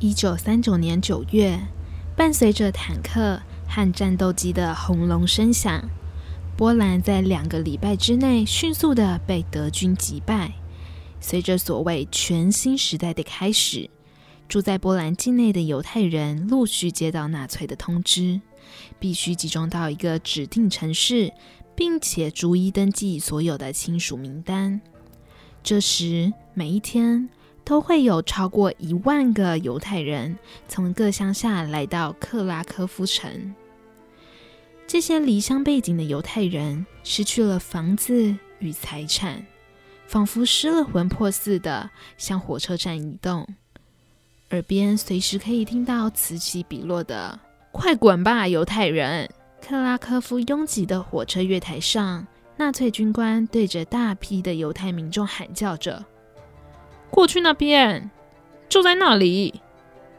一九三九年九月，伴随着坦克和战斗机的轰隆声响，波兰在两个礼拜之内迅速地被德军击败。随着所谓全新时代的开始，住在波兰境内的犹太人陆续接到纳粹的通知，必须集中到一个指定城市，并且逐一登记所有的亲属名单。这时，每一天都会有超过一万个犹太人从各乡下来到克拉科夫城。这些离乡背井的犹太人失去了房子与财产。仿佛失了魂魄似的向火车站移动，耳边随时可以听到此起彼落的“快滚吧，犹太人！”克拉科夫拥挤的火车月台上，纳粹军官对着大批的犹太民众喊叫着：“过去那边，就在那里，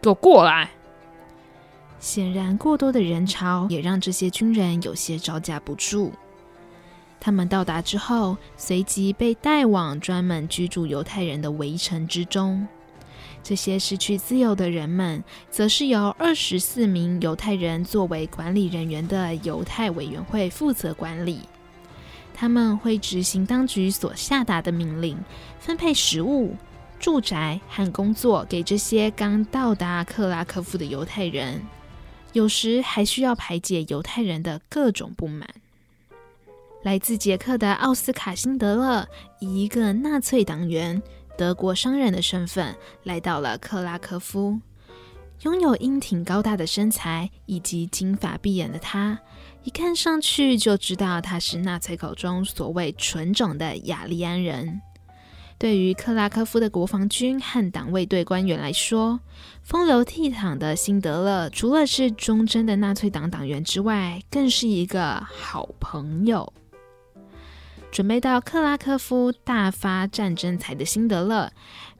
给我过来！”显然，过多的人潮也让这些军人有些招架不住。他们到达之后，随即被带往专门居住犹太人的围城之中。这些失去自由的人们，则是由二十四名犹太人作为管理人员的犹太委员会负责管理。他们会执行当局所下达的命令，分配食物、住宅和工作给这些刚到达克拉科夫的犹太人。有时还需要排解犹太人的各种不满。来自捷克的奥斯卡·辛德勒以一个纳粹党员、德国商人的身份来到了克拉科夫。拥有英挺高大的身材以及金发碧眼的他，一看上去就知道他是纳粹口中所谓纯种的雅利安人。对于克拉科夫的国防军和党卫队官员来说，风流倜傥的辛德勒除了是忠贞的纳粹党党员之外，更是一个好朋友。准备到克拉科夫大发战争财的辛德勒，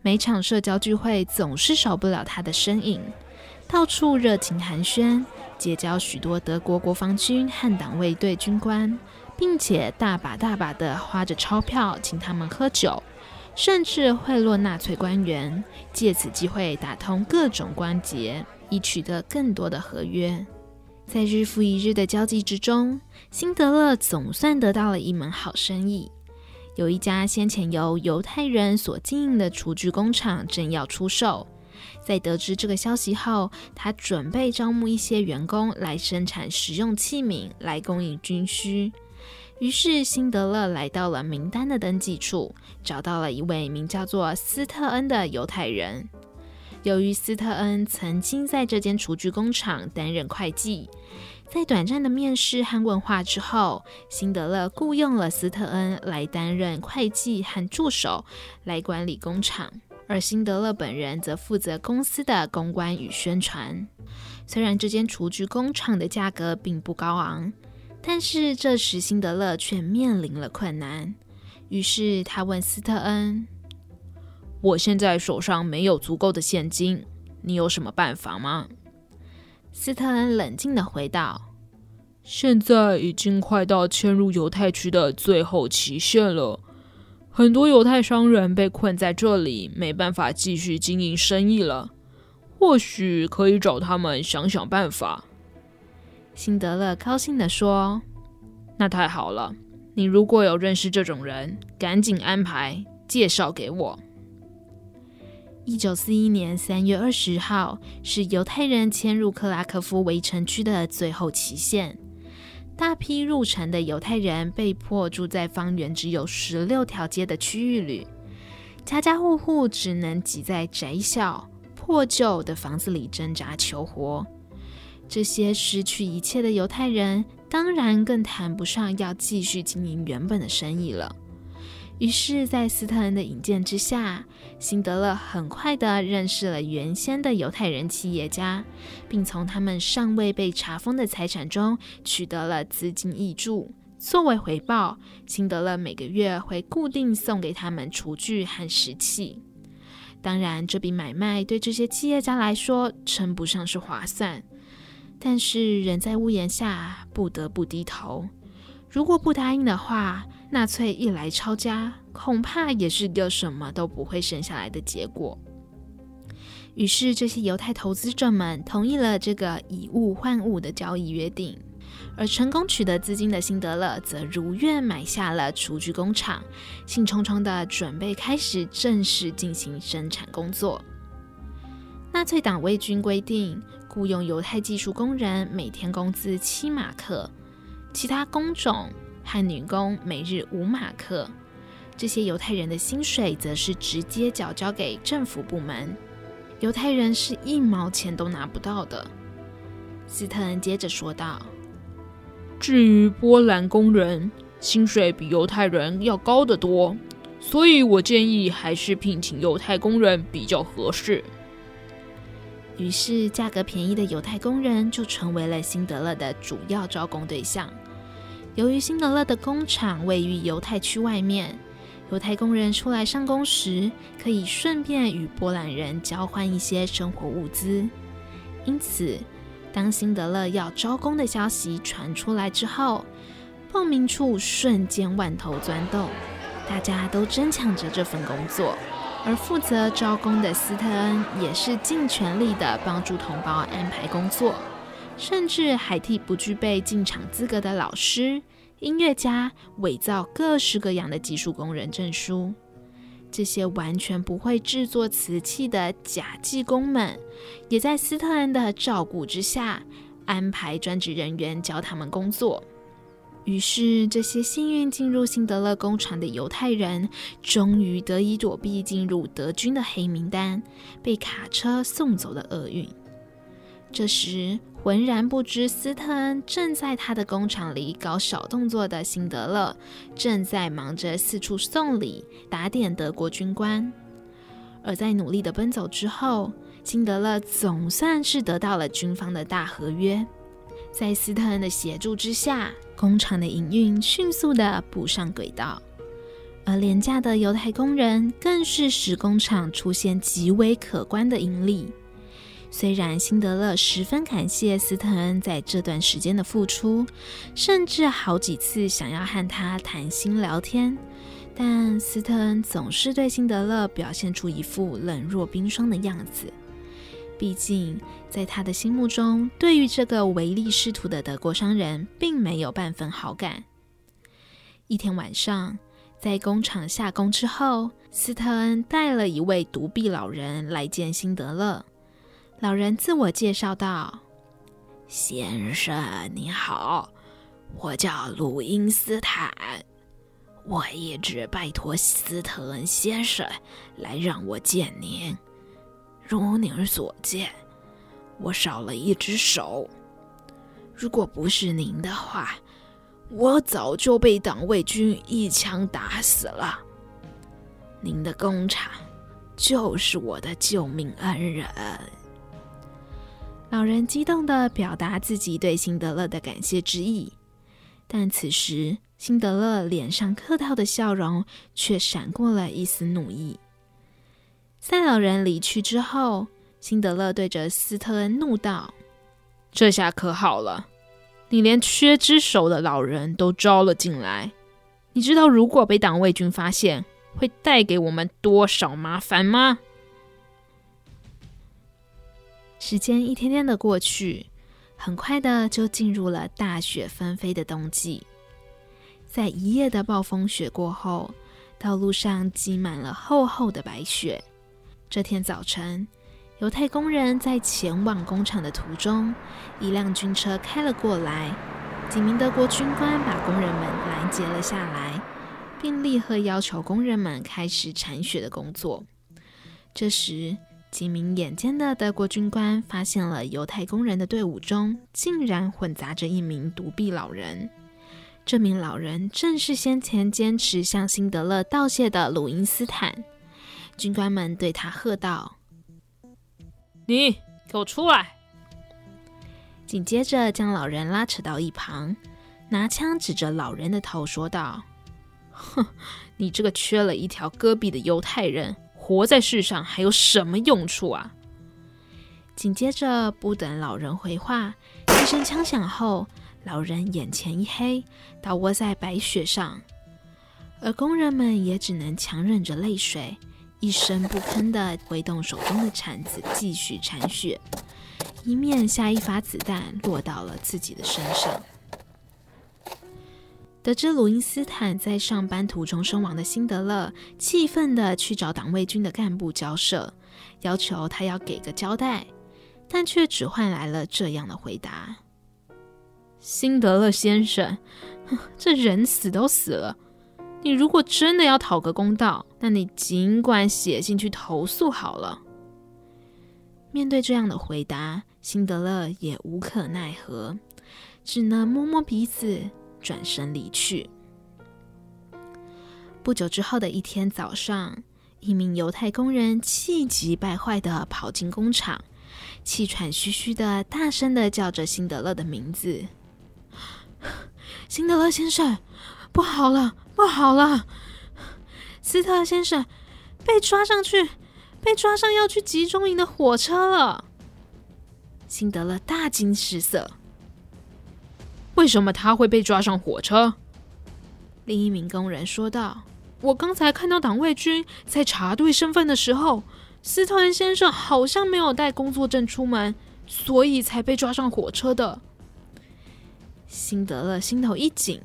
每场社交聚会总是少不了他的身影，到处热情寒暄，结交许多德国国防军和党卫队军官，并且大把大把的花着钞票请他们喝酒，甚至贿赂纳粹官员，借此机会打通各种关节，以取得更多的合约。在日复一日的交际之中，辛德勒总算得到了一门好生意。有一家先前由犹太人所经营的厨具工厂正要出售。在得知这个消息后，他准备招募一些员工来生产实用器皿，来供应军需。于是，辛德勒来到了名单的登记处，找到了一位名叫做斯特恩的犹太人。由于斯特恩曾经在这间厨具工厂担任会计，在短暂的面试和问话之后，辛德勒雇佣了斯特恩来担任会计和助手，来管理工厂，而辛德勒本人则负责公司的公关与宣传。虽然这间厨具工厂的价格并不高昂，但是这时辛德勒却面临了困难。于是他问斯特恩。我现在手上没有足够的现金，你有什么办法吗？斯特恩冷静地回道：“现在已经快到迁入犹太区的最后期限了，很多犹太商人被困在这里，没办法继续经营生意了。或许可以找他们想想办法。”辛德勒高兴地说：“那太好了，你如果有认识这种人，赶紧安排介绍给我。”一九四一年三月二十号是犹太人迁入克拉科夫围城区的最后期限。大批入城的犹太人被迫住在方圆只有十六条街的区域里，家家户户只能挤在窄小破旧的房子里挣扎求活。这些失去一切的犹太人，当然更谈不上要继续经营原本的生意了。于是，在斯特恩的引荐之下，辛德勒很快地认识了原先的犹太人企业家，并从他们尚未被查封的财产中取得了资金挹注。作为回报，辛德勒每个月会固定送给他们厨具和食器。当然，这笔买卖对这些企业家来说称不上是划算，但是人在屋檐下，不得不低头。如果不答应的话，纳粹一来抄家，恐怕也是个什么都不会剩下来的结果。于是，这些犹太投资者们同意了这个以物换物的交易约定。而成功取得资金的辛德勒则如愿买下了厨具工厂，兴冲冲地准备开始正式进行生产工作。纳粹党卫军规定，雇佣犹太技术工人每天工资七马克，其他工种和女工每日五马克。这些犹太人的薪水则是直接缴交给政府部门，犹太人是一毛钱都拿不到的。斯特恩接着说道。至于波兰工人，薪水比犹太人要高得多，所以我建议还是聘请犹太工人比较合适。于是，价格便宜的犹太工人就成为了辛德勒的主要招工对象。由于辛德勒的工厂位于犹太区外面，犹太工人出来上工时，可以顺便与波兰人交换一些生活物资，因此，当辛德勒要招工的消息传出来之后，报名处瞬间万头钻动，大家都争抢着这份工作。而负责招工的斯特恩也是尽全力的帮助同胞安排工作，甚至还替不具备进场资格的老师、音乐家伪造各式各样的技术工人证书。这些完全不会制作瓷器的假技工们，也在斯特恩的照顾之下，安排专职人员教他们工作。于是，这些幸运进入辛德勒工厂的犹太人，终于得以躲避进入德军的黑名单，被卡车送走的厄运。这时，浑然不知斯特恩正在他的工厂里搞小动作的辛德勒，正在忙着四处送礼、打点德国军官。而在努力的奔走之后，辛德勒总算是得到了军方的大合约。在斯特恩的协助之下，工厂的营运迅速的步上轨道，而廉价的犹太工人更是使工厂出现极为可观的盈利。虽然辛德勒十分感谢斯特恩在这段时间的付出，甚至好几次想要和他谈心聊天，但斯特恩总是对辛德勒表现出一副冷若冰霜的样子。毕竟，在他的心目中，对于这个唯利是图的德国商人，并没有半分好感。一天晚上，在工厂下工之后，斯特恩带了一位独臂老人来见辛德勒。老人自我介绍道：“先生你好，我叫鲁因斯坦，我一直拜托斯特恩先生来让我见您。如您所见，我少了一只手。如果不是您的话，我早就被党卫军一枪打死了。您的工厂就是我的救命恩人。”老人激动地表达自己对辛德勒的感谢之意，但此时辛德勒脸上客套的笑容却闪过了一丝怒意。在老人离去之后，辛德勒对着斯特恩怒道：“这下可好了，你连缺只手的老人都招了进来。你知道如果被党卫军发现，会带给我们多少麻烦吗？”时间一天天的过去，很快的就进入了大雪纷飞的冬季。在一夜的暴风雪过后，道路上积满了厚厚的白雪。这天早晨，犹太工人在前往工厂的途中，一辆军车开了过来，几名德国军官把工人们拦截了下来，并立刻要求工人们开始铲雪的工作。这时，几名眼尖的德国军官发现了犹太工人的队伍中，竟然混杂着一名独臂老人。这名老人正是先前坚持向辛德勒道谢的鲁因斯坦。军官们对他喝道：“你给我出来！”紧接着将老人拉扯到一旁，拿枪指着老人的头说道：“哼，你这个缺了一条胳臂的犹太人！”活在世上还有什么用处啊？紧接着，不等老人回话，一声枪响后，老人眼前一黑，倒卧在白雪上。而工人们也只能强忍着泪水，一声不吭地挥动手中的铲子，继续铲雪，以免下一发子弹落到了自己的身上。得知鲁因斯坦在上班途中身亡的辛德勒，气愤地去找党卫军的干部交涉，要求他要给个交代，但却只换来了这样的回答：“辛德勒先生，这人死都死了，你如果真的要讨个公道，那你尽管写信去投诉好了。”面对这样的回答，辛德勒也无可奈何，只能摸摸鼻子。转身离去。不久之后的一天早上，一名犹太工人气急败坏的跑进工厂，气喘吁吁的大声的叫着辛德勒的名字：“辛德勒先生，不好了，不好了！斯特先生被抓上去，被抓上要去集中营的火车了。”辛德勒大惊失色。为什么他会被抓上火车？另一名工人说道：“我刚才看到党卫军在查对身份的时候，斯特恩先生好像没有带工作证出门，所以才被抓上火车的。”辛德勒心头一紧，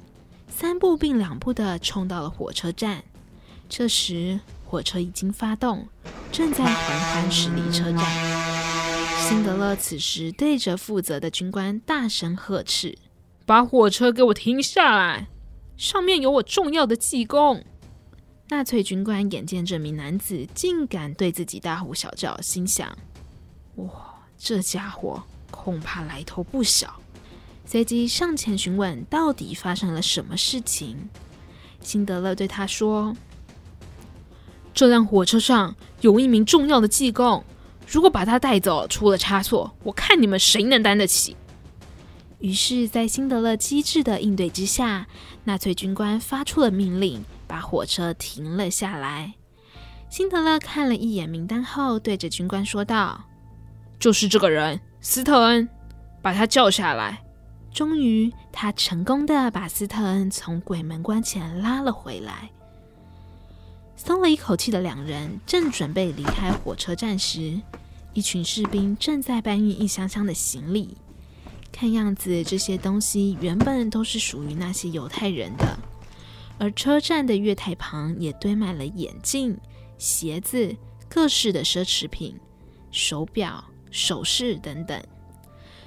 三步并两步地冲到了火车站。这时，火车已经发动，正在缓缓驶离车站。辛德勒此时对着负责的军官大声呵斥。把火车给我停下来！上面有我重要的技工。纳粹军官眼见这名男子竟敢对自己大呼小叫，心想：哇，这家伙恐怕来头不小。随即上前询问到底发生了什么事情。辛德勒对他说：“这辆火车上有一名重要的技工，如果把他带走出了差错，我看你们谁能担得起。”于是，在辛德勒机智的应对之下，纳粹军官发出了命令，把火车停了下来。辛德勒看了一眼名单后，对着军官说道：“就是这个人，斯特恩，把他叫下来。”终于，他成功的把斯特恩从鬼门关前拉了回来。松了一口气的两人正准备离开火车站时，一群士兵正在搬运一箱箱的行李。看样子，这些东西原本都是属于那些犹太人的。而车站的月台旁也堆满了眼镜、鞋子、各式的奢侈品、手表、首饰等等，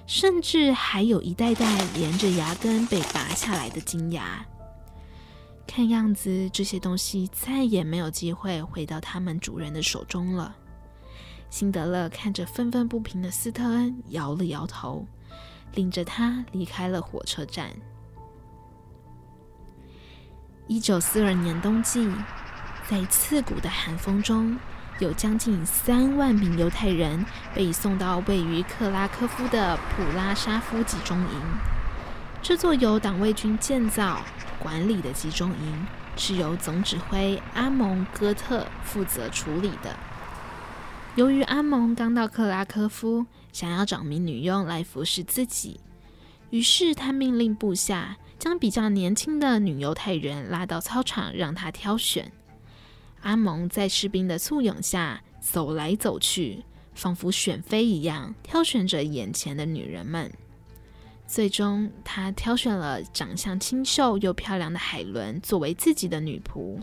甚至还有一袋袋连着牙根被拔下来的金牙。看样子，这些东西再也没有机会回到他们主人的手中了。辛德勒看着愤愤不平的斯特恩，摇了摇头。领着他离开了火车站。一九四二年冬季，在刺骨的寒风中，有将近三万名犹太人被送到位于克拉科夫的普拉沙夫集中营。这座由党卫军建造、管理的集中营，是由总指挥阿蒙·戈特负责处理的。由于阿蒙刚到克拉科夫，想要找名女佣来服侍自己，于是他命令部下将比较年轻的女犹太人拉到操场，让他挑选。阿蒙在士兵的簇拥下走来走去，仿佛选妃一样，挑选着眼前的女人们。最终，他挑选了长相清秀又漂亮的海伦作为自己的女仆。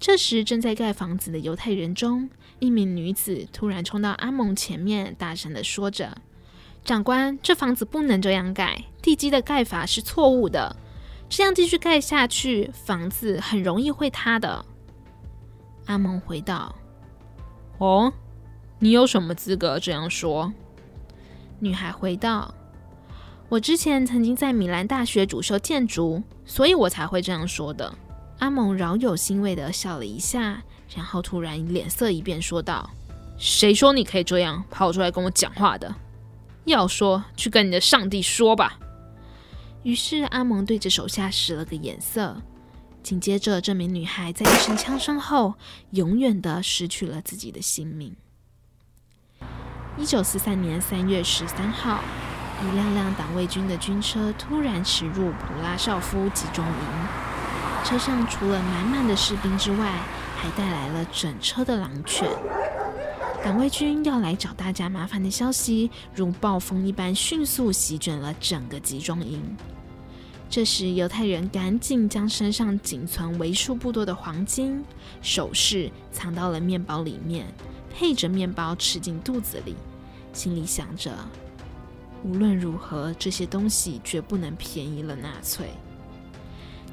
这时，正在盖房子的犹太人中，一名女子突然冲到阿蒙前面，大声的说着：“长官，这房子不能这样盖，地基的盖法是错误的。这样继续盖下去，房子很容易会塌的。”阿蒙回道：“哦，你有什么资格这样说？”女孩回道：“我之前曾经在米兰大学主修建筑，所以我才会这样说的。”阿蒙饶有欣慰地笑了一下，然后突然脸色一变，说道：“谁说你可以这样跑出来跟我讲话的？要说，去跟你的上帝说吧。”于是阿蒙对着手下使了个眼色，紧接着这名女孩在一声枪声后，永远地失去了自己的性命。一九四三年三月十三号，一辆辆党卫军的军车突然驶入普拉绍夫集中营。车上除了满满的士兵之外，还带来了整车的狼犬。党卫军要来找大家麻烦的消息，如暴风一般迅速席卷了整个集中营。这时，犹太人赶紧将身上仅存为数不多的黄金首饰藏到了面包里面，配着面包吃进肚子里，心里想着：无论如何，这些东西绝不能便宜了纳粹。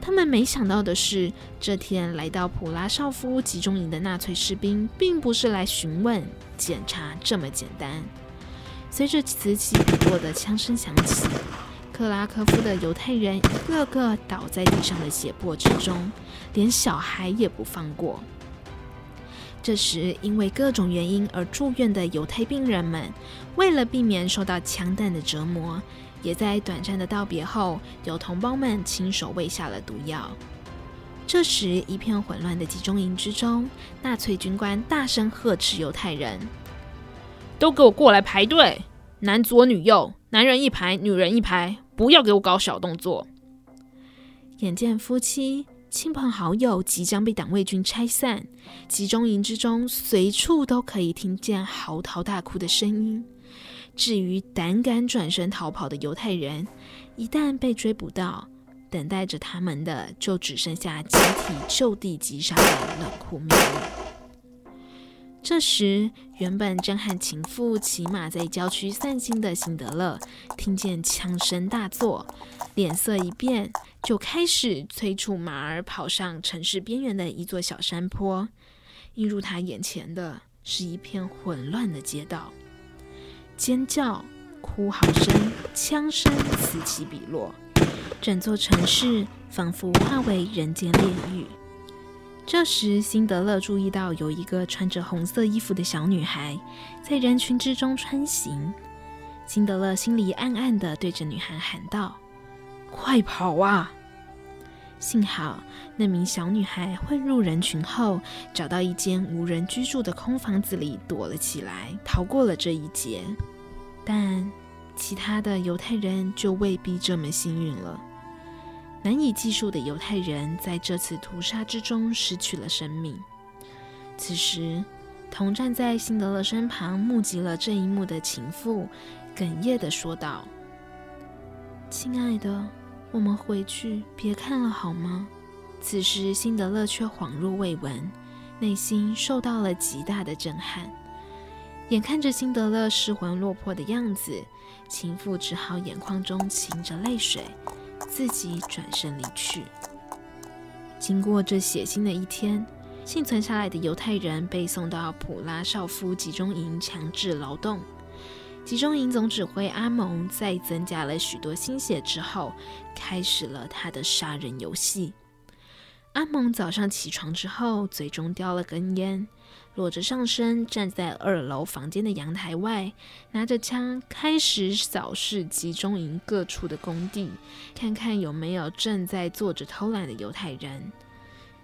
他们没想到的是，这天来到普拉绍夫集中营的纳粹士兵，并不是来询问、检查这么简单。随着此起彼落的枪声响起，克拉科夫的犹太人一个个倒在地上的血泊之中，连小孩也不放过。这时，因为各种原因而住院的犹太病人们，为了避免受到枪弹的折磨，也在短暂的道别后，由同胞们亲手喂下了毒药。这时，一片混乱的集中营之中，纳粹军官大声呵斥犹太人：“都给我过来排队，男左女右，男人一排，女人一排，不要给我搞小动作。”眼见夫妻、亲朋好友即将被党卫军拆散，集中营之中随处都可以听见嚎啕大哭的声音。至于胆敢转身逃跑的犹太人，一旦被追捕到，等待着他们的就只剩下集体就地击杀的冷酷命运。这时，原本正和情妇骑马在郊区散心的辛德勒，听见枪声大作，脸色一变，就开始催促马儿跑上城市边缘的一座小山坡。映入他眼前的是一片混乱的街道。尖叫、哭嚎声、枪声此起彼落，整座城市仿佛化为人间炼狱。这时，辛德勒注意到有一个穿着红色衣服的小女孩在人群之中穿行。辛德勒心里暗暗地对着女孩喊道：“快跑啊！”幸好那名小女孩混入人群后，找到一间无人居住的空房子里躲了起来，逃过了这一劫。但其他的犹太人就未必这么幸运了。难以计数的犹太人在这次屠杀之中失去了生命。此时，同站在辛德勒身旁目击了这一幕的情妇哽咽地说道：“亲爱的，我们回去别看了好吗？”此时，辛德勒却恍若未闻，内心受到了极大的震撼。眼看着辛德勒失魂落魄的样子，情妇只好眼眶中噙着泪水，自己转身离去。经过这血腥的一天，幸存下来的犹太人被送到普拉绍夫集中营强制劳动。集中营总指挥阿蒙在增加了许多心血之后，开始了他的杀人游戏。阿蒙早上起床之后，嘴中叼了根烟。裸着上身站在二楼房间的阳台外，拿着枪开始扫视集中营各处的工地，看看有没有正在坐着偷懒的犹太人。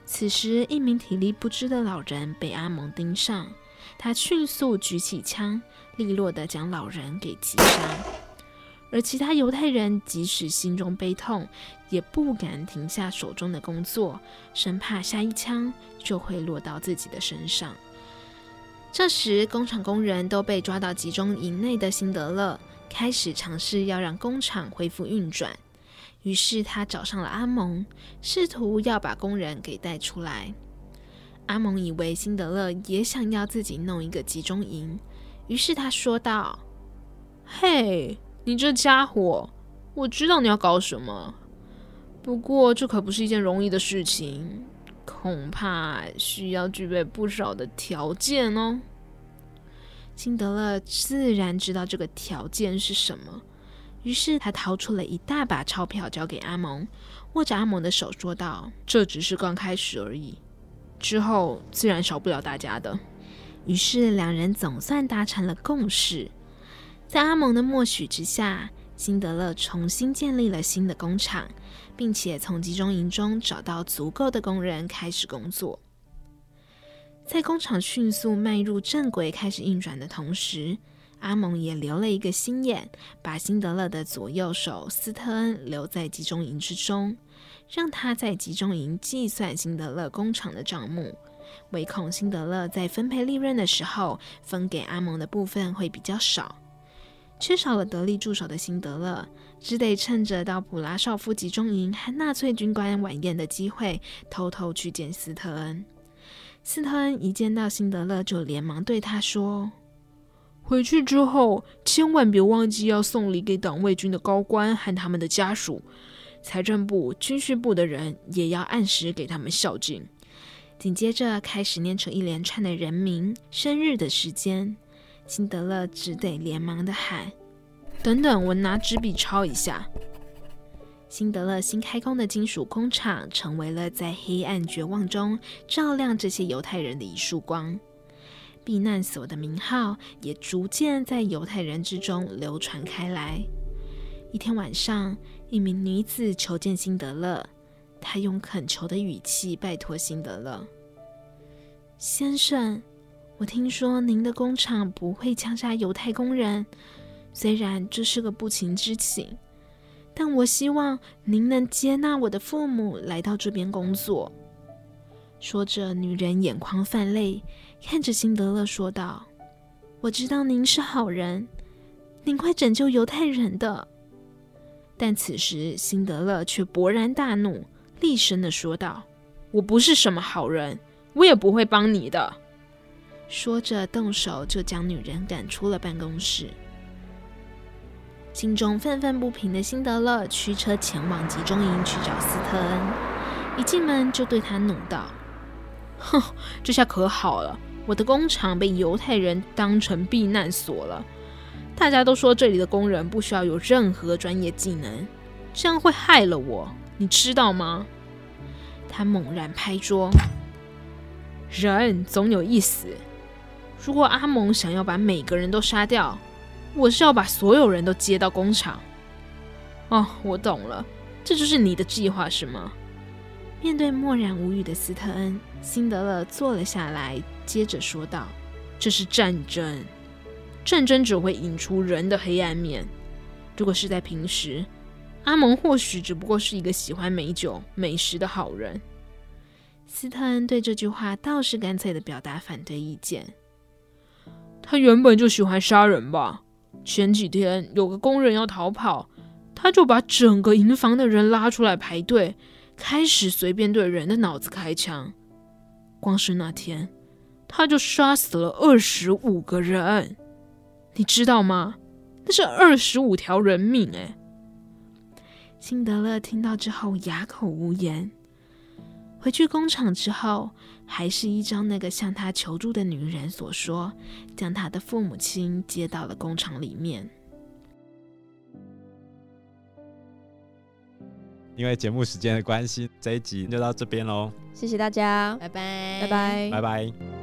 此时，一名体力不支的老人被阿蒙盯上，他迅速举起枪，利落的将老人给击杀。而其他犹太人即使心中悲痛，也不敢停下手中的工作，生怕下一枪就会落到自己的身上。这时，工厂工人都被抓到集中营内的辛德勒开始尝试要让工厂恢复运转。于是他找上了阿蒙，试图要把工人给带出来。阿蒙以为辛德勒也想要自己弄一个集中营，于是他说道：“嘿，你这家伙，我知道你要搞什么，不过这可不是一件容易的事情。”恐怕需要具备不少的条件哦。辛德勒自然知道这个条件是什么，于是他掏出了一大把钞票交给阿蒙，握着阿蒙的手说道：“这只是刚开始而已，之后自然少不了大家的。”于是两人总算达成了共识，在阿蒙的默许之下，辛德勒重新建立了新的工厂。并且从集中营中找到足够的工人开始工作。在工厂迅速迈入正轨、开始运转的同时，阿蒙也留了一个心眼，把辛德勒的左右手斯特恩留在集中营之中，让他在集中营计算辛德勒工厂的账目，唯恐辛德勒在分配利润的时候分给阿蒙的部分会比较少。缺少了得力助手的辛德勒，只得趁着到普拉绍夫集中营和纳粹军官晚宴的机会，偷偷去见斯特恩。斯特恩一见到辛德勒，就连忙对他说：“回去之后，千万别忘记要送礼给党卫军的高官和他们的家属，财政部、军需部的人也要按时给他们孝敬。”紧接着开始念出一连串的人名、生日的时间。辛德勒只得连忙的喊：“等等，我拿纸笔抄一下。”辛德勒新开工的金属工厂成为了在黑暗绝望中照亮这些犹太人的一束光，避难所的名号也逐渐在犹太人之中流传开来。一天晚上，一名女子求见辛德勒，她用恳求的语气拜托辛德勒：“先生。”我听说您的工厂不会枪杀犹太工人，虽然这是个不情之请，但我希望您能接纳我的父母来到这边工作。说着，女人眼眶泛泪，看着辛德勒说道：“我知道您是好人，您会拯救犹太人的。”但此时，辛德勒却勃然大怒，厉声地说道：“我不是什么好人，我也不会帮你的。”说着，动手就将女人赶出了办公室。心中愤愤不平的辛德勒驱车前往集中营去找斯特恩，一进门就对他怒道：“哼，这下可好了，我的工厂被犹太人当成避难所了。大家都说这里的工人不需要有任何专业技能，这样会害了我，你知道吗？”他猛然拍桌：“人总有一死。”如果阿蒙想要把每个人都杀掉，我是要把所有人都接到工厂。哦，我懂了，这就是你的计划是吗？面对默然无语的斯特恩，辛德勒坐了下来，接着说道：“这是战争，战争只会引出人的黑暗面。如果是在平时，阿蒙或许只不过是一个喜欢美酒、美食的好人。”斯特恩对这句话倒是干脆地表达反对意见。他原本就喜欢杀人吧？前几天有个工人要逃跑，他就把整个营房的人拉出来排队，开始随便对人的脑子开枪。光是那天，他就杀死了二十五个人，你知道吗？那是二十五条人命哎！辛德勒听到之后哑口无言。回去工厂之后，还是依照那个向他求助的女人所说，将他的父母亲接到了工厂里面。因为节目时间的关系，这一集就到这边喽。谢谢大家，拜拜，拜拜，拜拜。